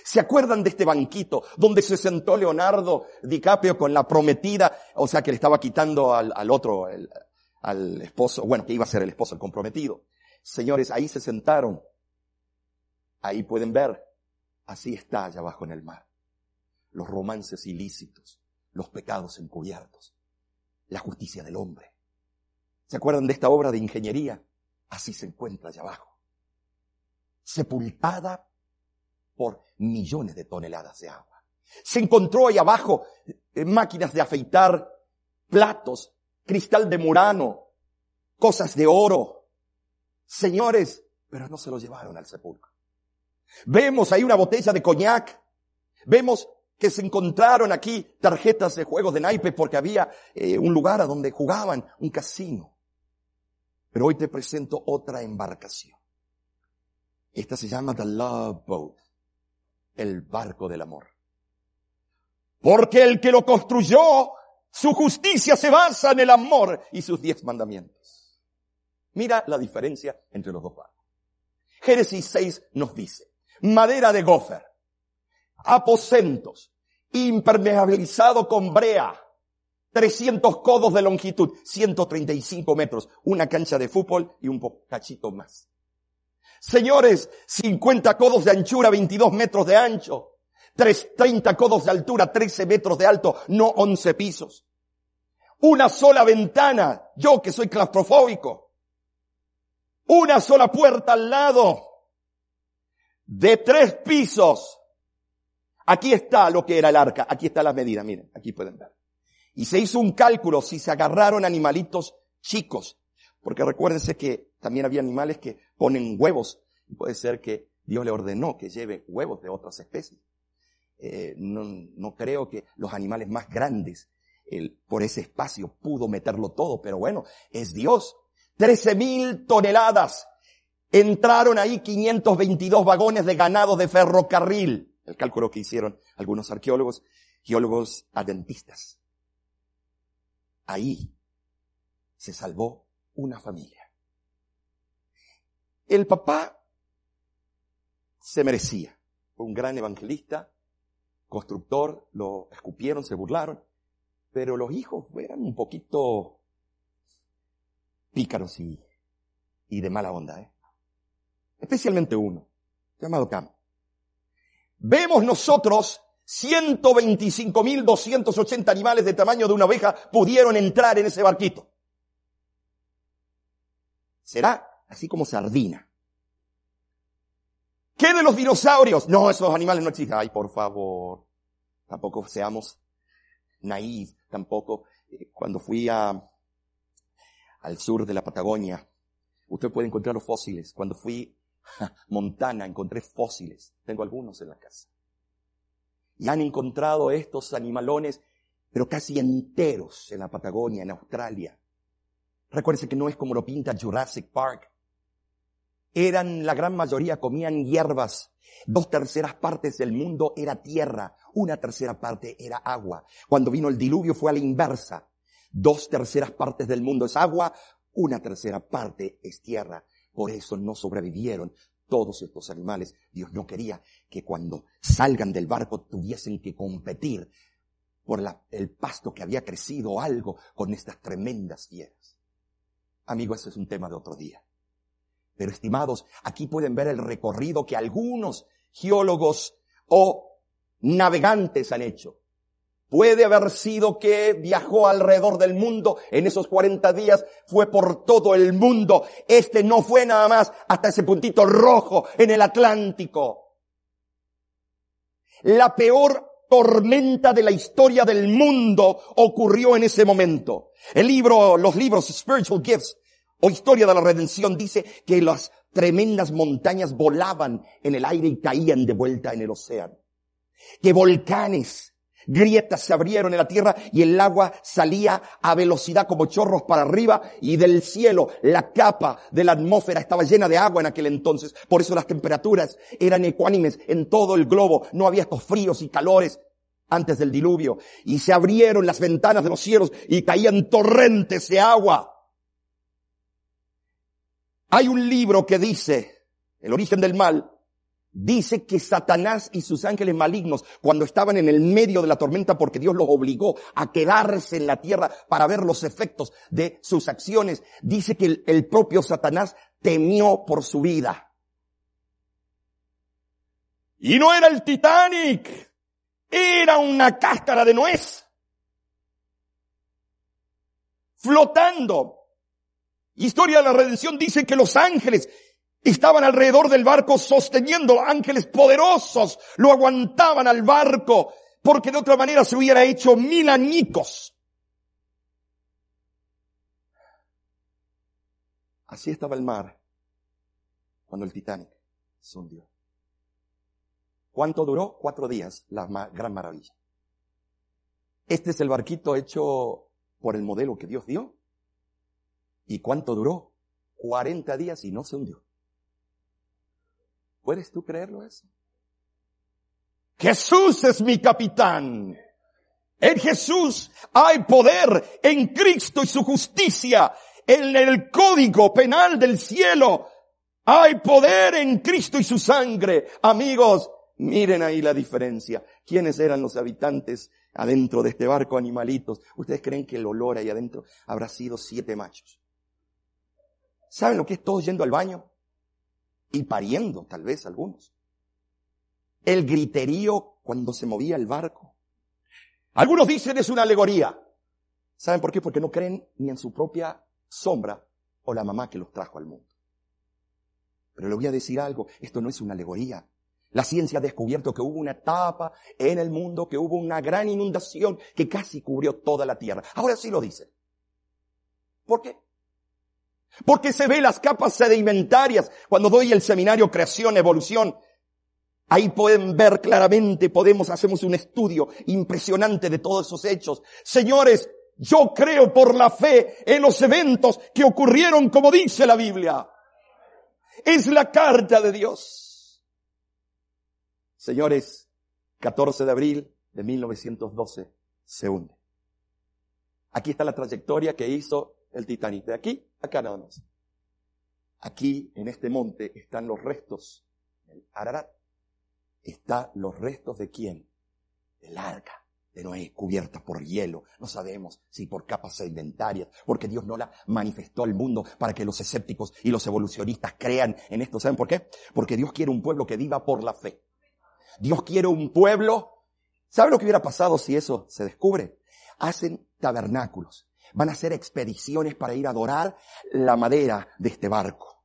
¿Se acuerdan de este banquito donde se sentó Leonardo DiCaprio con la prometida, o sea que le estaba quitando al, al otro, el, al esposo, bueno, que iba a ser el esposo, el comprometido? Señores, ahí se sentaron. Ahí pueden ver. Así está allá abajo en el mar. Los romances ilícitos, los pecados encubiertos, la justicia del hombre. ¿Se acuerdan de esta obra de ingeniería? Así se encuentra allá abajo. Sepultada por millones de toneladas de agua. Se encontró ahí abajo eh, máquinas de afeitar, platos, cristal de murano, cosas de oro. Señores, pero no se lo llevaron al sepulcro. Vemos ahí una botella de coñac. Vemos que se encontraron aquí tarjetas de juegos de naipes porque había eh, un lugar a donde jugaban, un casino. Pero hoy te presento otra embarcación. Esta se llama The Love Boat, el barco del amor. Porque el que lo construyó, su justicia se basa en el amor y sus diez mandamientos. Mira la diferencia entre los dos barcos. Génesis 6 nos dice, madera de gofer, aposentos, impermeabilizado con brea, 300 codos de longitud, 135 metros, una cancha de fútbol y un cachito más. Señores, 50 codos de anchura, 22 metros de ancho, 30 codos de altura, 13 metros de alto, no 11 pisos. Una sola ventana, yo que soy claustrofóbico. Una sola puerta al lado, de tres pisos. Aquí está lo que era el arca, aquí está la medida, miren, aquí pueden ver. Y se hizo un cálculo si se agarraron animalitos chicos, porque recuérdense que también había animales que ponen huevos, y puede ser que Dios le ordenó que lleve huevos de otras especies. Eh, no, creo que los animales más grandes por ese espacio pudo meterlo todo, pero bueno, es Dios. Trece mil toneladas. Entraron ahí 522 vagones de ganado de ferrocarril. El cálculo que hicieron algunos arqueólogos, geólogos adventistas. Ahí se salvó una familia. El papá se merecía. Fue un gran evangelista, constructor, lo escupieron, se burlaron, pero los hijos eran un poquito pícaros y, y de mala onda, ¿eh? Especialmente uno, llamado Cam. Vemos nosotros 125.280 animales de tamaño de una oveja pudieron entrar en ese barquito. Será así como sardina. ¿Qué de los dinosaurios? No, esos animales no existen. Ay, por favor. Tampoco seamos naif. Tampoco. Eh, cuando fui a, al sur de la Patagonia, usted puede encontrar los fósiles. Cuando fui Montana, encontré fósiles. Tengo algunos en la casa y han encontrado estos animalones, pero casi enteros en la Patagonia, en Australia. Recuérdense que no es como lo pinta Jurassic Park. Eran, la gran mayoría comían hierbas. Dos terceras partes del mundo era tierra. Una tercera parte era agua. Cuando vino el diluvio fue a la inversa. Dos terceras partes del mundo es agua. Una tercera parte es tierra. Por eso no sobrevivieron todos estos animales. Dios no quería que cuando salgan del barco tuviesen que competir por el pasto que había crecido algo con estas tremendas fieras. Amigo, ese es un tema de otro día. Pero estimados, aquí pueden ver el recorrido que algunos geólogos o navegantes han hecho. Puede haber sido que viajó alrededor del mundo en esos 40 días, fue por todo el mundo. Este no fue nada más hasta ese puntito rojo en el Atlántico. La peor tormenta de la historia del mundo ocurrió en ese momento. El libro, los libros Spiritual Gifts o Historia de la Redención dice que las tremendas montañas volaban en el aire y caían de vuelta en el océano. Que volcanes grietas se abrieron en la tierra y el agua salía a velocidad como chorros para arriba y del cielo la capa de la atmósfera estaba llena de agua en aquel entonces. Por eso las temperaturas eran ecuánimes en todo el globo. No había estos fríos y calores antes del diluvio. Y se abrieron las ventanas de los cielos y caían torrentes de agua. Hay un libro que dice, el origen del mal, Dice que Satanás y sus ángeles malignos, cuando estaban en el medio de la tormenta porque Dios los obligó a quedarse en la tierra para ver los efectos de sus acciones, dice que el, propio Satanás temió por su vida. Y no era el Titanic, era una cáscara de nuez. Flotando. Historia de la redención dice que los ángeles Estaban alrededor del barco sosteniendo ángeles poderosos, lo aguantaban al barco, porque de otra manera se hubiera hecho mil añicos. Así estaba el mar cuando el Titanic se hundió. ¿Cuánto duró? Cuatro días, la gran maravilla. Este es el barquito hecho por el modelo que Dios dio. ¿Y cuánto duró? Cuarenta días y no se hundió. ¿Puedes tú creerlo eso? Jesús es mi capitán. En Jesús hay poder, en Cristo y su justicia, en el código penal del cielo. Hay poder en Cristo y su sangre. Amigos, miren ahí la diferencia. ¿Quiénes eran los habitantes adentro de este barco animalitos? ¿Ustedes creen que el olor ahí adentro habrá sido siete machos? ¿Saben lo que es todo yendo al baño? Y pariendo, tal vez algunos. El griterío cuando se movía el barco. Algunos dicen es una alegoría. ¿Saben por qué? Porque no creen ni en su propia sombra o la mamá que los trajo al mundo. Pero le voy a decir algo, esto no es una alegoría. La ciencia ha descubierto que hubo una etapa en el mundo, que hubo una gran inundación que casi cubrió toda la tierra. Ahora sí lo dicen. ¿Por qué? Porque se ve las capas sedimentarias cuando doy el seminario Creación, Evolución. Ahí pueden ver claramente, podemos, hacemos un estudio impresionante de todos esos hechos. Señores, yo creo por la fe en los eventos que ocurrieron como dice la Biblia. Es la carta de Dios. Señores, 14 de abril de 1912 se hunde. Aquí está la trayectoria que hizo el Titanic. De aquí, acá nada más. Aquí, en este monte, están los restos del Ararat. Están los restos de quién? Del arca de Noé, cubierta por hielo. No sabemos si por capas sedimentarias, porque Dios no la manifestó al mundo para que los escépticos y los evolucionistas crean en esto. ¿Saben por qué? Porque Dios quiere un pueblo que viva por la fe. Dios quiere un pueblo. ¿Saben lo que hubiera pasado si eso se descubre? Hacen tabernáculos. Van a hacer expediciones para ir a adorar la madera de este barco.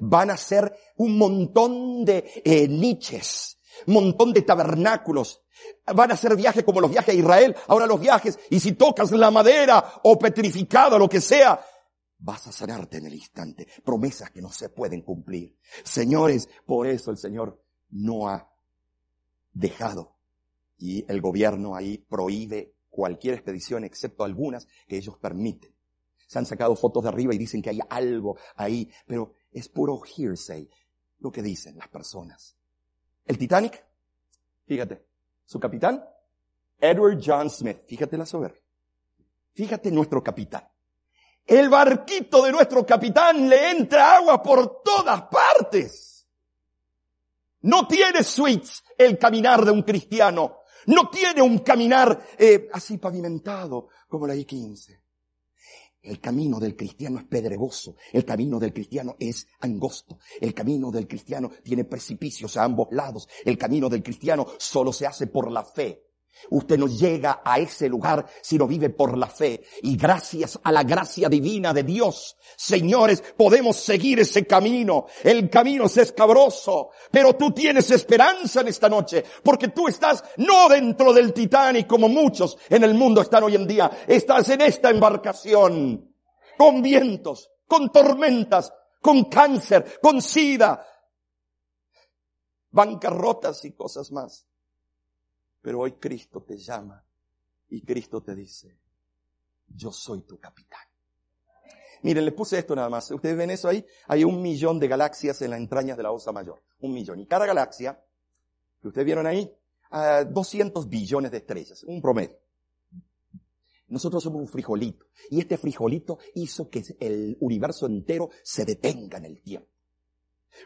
Van a hacer un montón de eh, niches, montón de tabernáculos Van a hacer viajes como los viajes a Israel. Ahora los viajes, y si tocas la madera o petrificado, lo que sea, vas a sanarte en el instante. Promesas que no se pueden cumplir. Señores, por eso el Señor no ha dejado. Y el gobierno ahí prohíbe cualquier expedición, excepto algunas que ellos permiten. Se han sacado fotos de arriba y dicen que hay algo ahí, pero es puro hearsay lo que dicen las personas. El Titanic, fíjate, su capitán, Edward John Smith. Fíjate la soberbia. Fíjate nuestro capitán. El barquito de nuestro capitán le entra agua por todas partes. No tiene suites el caminar de un cristiano. No tiene un caminar eh, así pavimentado como la I-15. El camino del cristiano es pedregoso, el camino del cristiano es angosto, el camino del cristiano tiene precipicios a ambos lados, el camino del cristiano solo se hace por la fe. Usted no llega a ese lugar si no vive por la fe. Y gracias a la gracia divina de Dios, señores, podemos seguir ese camino. El camino es escabroso, pero tú tienes esperanza en esta noche, porque tú estás no dentro del Titanic como muchos en el mundo están hoy en día. Estás en esta embarcación, con vientos, con tormentas, con cáncer, con sida, bancarrotas y cosas más. Pero hoy Cristo te llama y Cristo te dice, yo soy tu capitán. Miren, les puse esto nada más. Ustedes ven eso ahí. Hay un millón de galaxias en las entrañas de la Osa Mayor. Un millón. Y cada galaxia, que ustedes vieron ahí, a 200 billones de estrellas. Un promedio. Nosotros somos un frijolito. Y este frijolito hizo que el universo entero se detenga en el tiempo.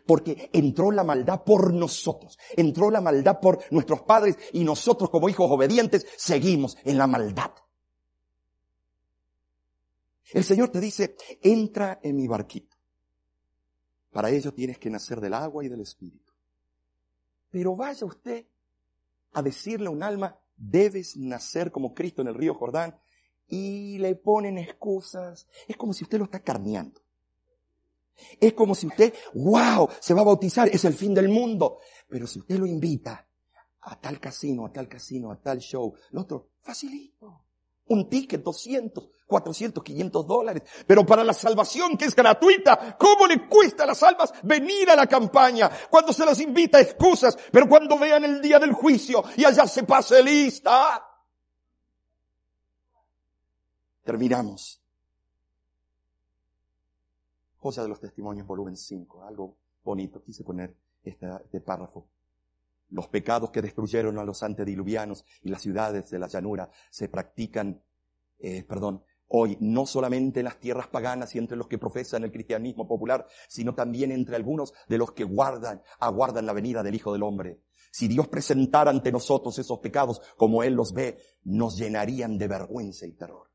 Porque entró la maldad por nosotros, entró la maldad por nuestros padres y nosotros como hijos obedientes seguimos en la maldad. El Señor te dice, entra en mi barquito. Para ello tienes que nacer del agua y del espíritu. Pero vaya usted a decirle a un alma, debes nacer como Cristo en el río Jordán, y le ponen excusas. Es como si usted lo está carneando. Es como si usted, wow, se va a bautizar, es el fin del mundo. Pero si usted lo invita a tal casino, a tal casino, a tal show, lo otro, facilito. Un ticket, 200, 400, 500 dólares. Pero para la salvación que es gratuita, ¿cómo le cuesta a las almas venir a la campaña? Cuando se las invita a excusas, pero cuando vean el día del juicio y allá se pase lista. Terminamos. Cosa de los Testimonios, volumen 5. Algo bonito. Quise poner este párrafo. Los pecados que destruyeron a los antediluvianos y las ciudades de la llanura se practican, eh, perdón, hoy no solamente en las tierras paganas y entre los que profesan el cristianismo popular, sino también entre algunos de los que guardan, aguardan la venida del Hijo del Hombre. Si Dios presentara ante nosotros esos pecados como Él los ve, nos llenarían de vergüenza y terror.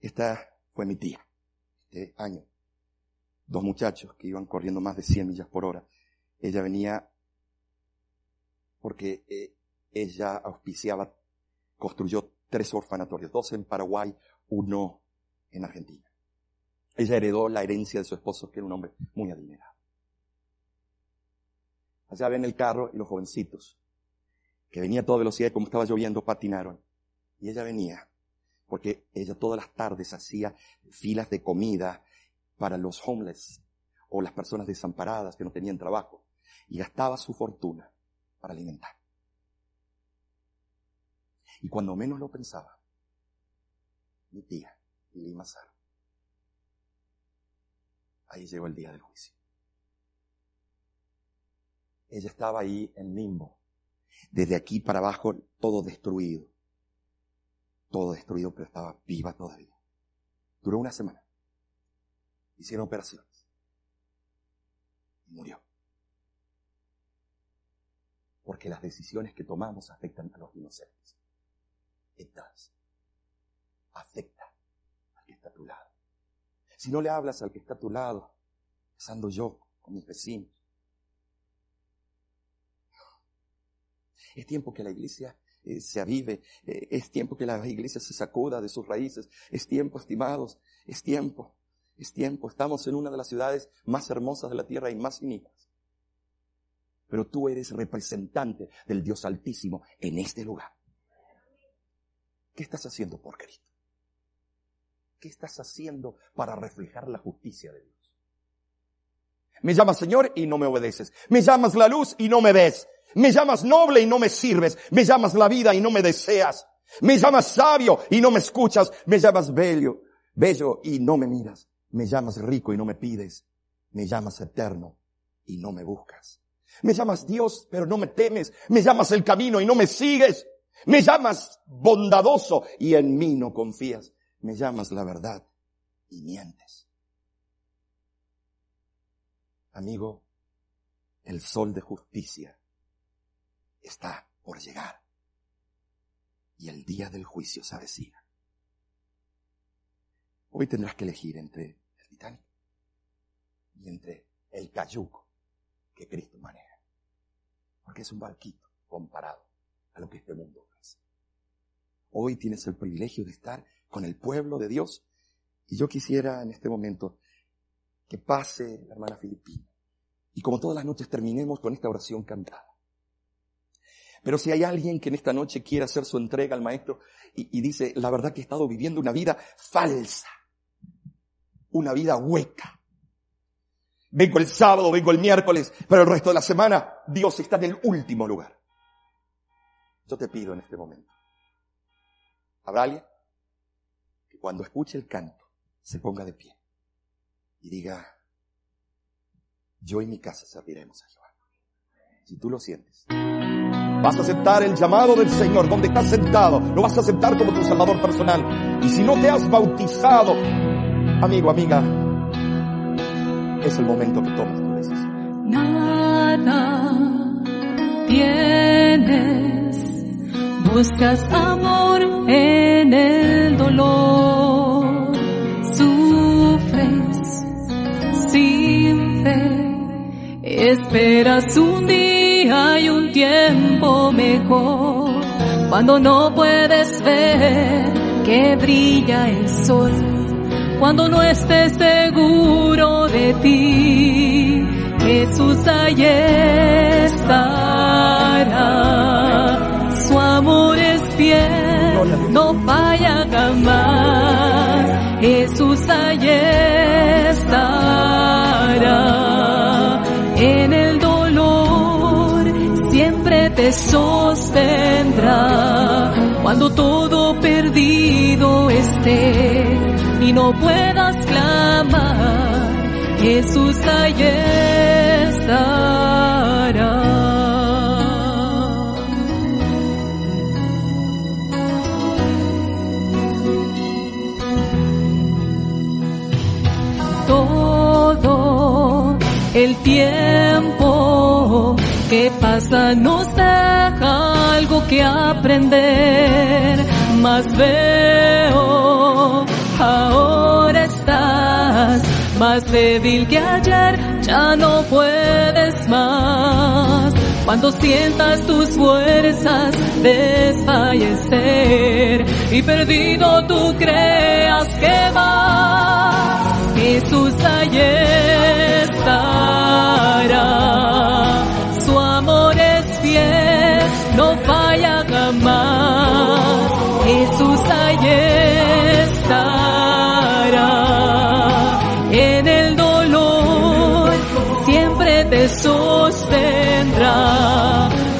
Esta fue mi tía, este año. Dos muchachos que iban corriendo más de 100 millas por hora. Ella venía porque eh, ella auspiciaba, construyó tres orfanatorios, dos en Paraguay, uno en Argentina. Ella heredó la herencia de su esposo, que era un hombre muy adinerado. Allá ven el carro y los jovencitos, que venía a toda velocidad y como estaba lloviendo, patinaron. Y ella venía porque ella todas las tardes hacía filas de comida para los homeless o las personas desamparadas que no tenían trabajo y gastaba su fortuna para alimentar. Y cuando menos lo pensaba, mi tía, Lima Sara, ahí llegó el día del juicio. Ella estaba ahí en limbo, desde aquí para abajo todo destruido todo destruido, pero estaba viva todavía. Duró una semana. Hicieron operaciones. Y murió. Porque las decisiones que tomamos afectan a los inocentes. Estas afecta al que está a tu lado. Si no le hablas al que está a tu lado, pasando yo con mis vecinos. Es tiempo que la iglesia eh, se avive. Eh, es tiempo que la iglesia se sacuda de sus raíces. Es tiempo, estimados. Es tiempo. Es tiempo. Estamos en una de las ciudades más hermosas de la tierra y más inicuas. Pero tú eres representante del Dios Altísimo en este lugar. ¿Qué estás haciendo por Cristo? ¿Qué estás haciendo para reflejar la justicia de Dios? Me llamas Señor y no me obedeces. Me llamas la luz y no me ves. Me llamas noble y no me sirves. Me llamas la vida y no me deseas. Me llamas sabio y no me escuchas. Me llamas bello, bello y no me miras. Me llamas rico y no me pides. Me llamas eterno y no me buscas. Me llamas Dios, pero no me temes. Me llamas el camino y no me sigues. Me llamas bondadoso y en mí no confías. Me llamas la verdad y mientes. Amigo, el sol de justicia está por llegar. Y el día del juicio se avecina. Hoy tendrás que elegir entre el Titanic y entre el cayuco que Cristo maneja. Porque es un barquito comparado a lo que este mundo ofrece. Hoy tienes el privilegio de estar con el pueblo de Dios. Y yo quisiera en este momento que pase la hermana Filipina. Y como todas las noches terminemos con esta oración cantada. Pero si hay alguien que en esta noche quiere hacer su entrega al maestro y, dice, la verdad que he estado viviendo una vida falsa, una vida hueca. Vengo el sábado, vengo el miércoles, pero el resto de la semana Dios está en el último lugar. Yo te pido en este momento, ¿habrá alguien? Que cuando escuche el canto se ponga de pie y diga, yo y mi casa serviremos a Jehová. Si tú lo sientes. Vas a aceptar el llamado del Señor donde estás sentado. Lo vas a aceptar como tu salvador personal. Y si no te has bautizado, amigo, amiga, es el momento que tomes tu decisión. Nada tienes, buscas amor en el dolor, sufres sin fe, esperas un día hay un tiempo mejor cuando no puedes ver que brilla el sol, cuando no estés seguro de ti, Jesús ahí estará. Su amor es fiel, no falla jamás. Jesús sostendrá cuando todo perdido esté y no puedas clamar, Jesús allí estará. Todo el tiempo que pasa nos deja algo que aprender. Más veo, ahora estás más débil que ayer, ya no puedes más. Cuando sientas tus fuerzas desfallecer y perdido tú creas que vas, Jesús ahí estará.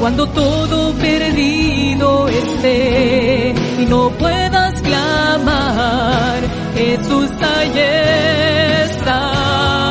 Cuando todo perdido esté y no puedas clamar, Jesús ahí estará.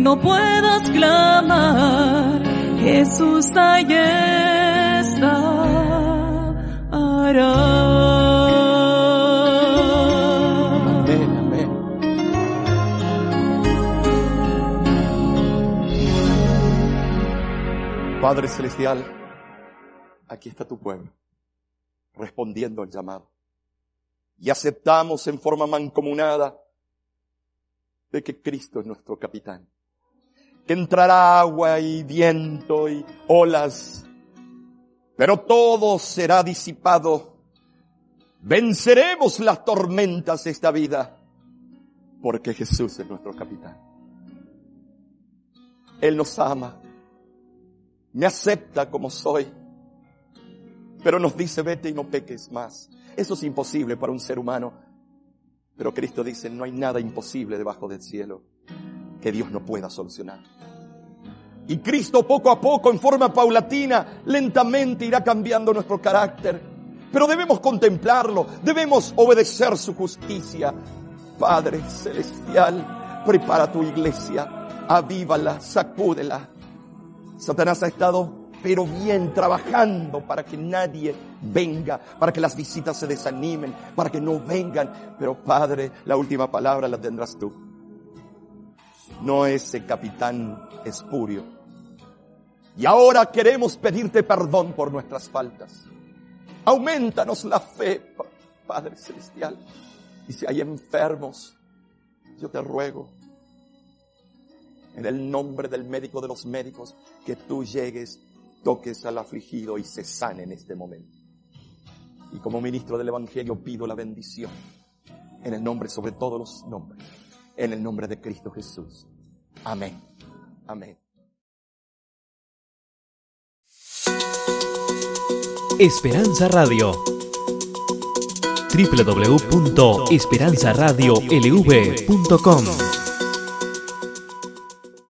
No puedas clamar, Jesús ahí estará. Padre Celestial, aquí está tu pueblo, respondiendo al llamado. Y aceptamos en forma mancomunada de que Cristo es nuestro capitán. Que entrará agua y viento y olas, pero todo será disipado. Venceremos las tormentas de esta vida, porque Jesús es nuestro capitán. Él nos ama, me acepta como soy, pero nos dice vete y no peques más. Eso es imposible para un ser humano, pero Cristo dice no hay nada imposible debajo del cielo que Dios no pueda solucionar. Y Cristo poco a poco, en forma paulatina, lentamente irá cambiando nuestro carácter. Pero debemos contemplarlo, debemos obedecer su justicia. Padre celestial, prepara tu iglesia, avívala, sacúdela. Satanás ha estado pero bien trabajando para que nadie venga, para que las visitas se desanimen, para que no vengan. Pero Padre, la última palabra la tendrás tú. No ese capitán espurio. Y ahora queremos pedirte perdón por nuestras faltas. Aumentanos la fe, Padre Celestial. Y si hay enfermos, yo te ruego, en el nombre del médico de los médicos, que tú llegues, toques al afligido y se sane en este momento. Y como ministro del Evangelio pido la bendición, en el nombre sobre todos los nombres, en el nombre de Cristo Jesús. Amén. Amén. Esperanza Radio www.esperanzaradiolv.com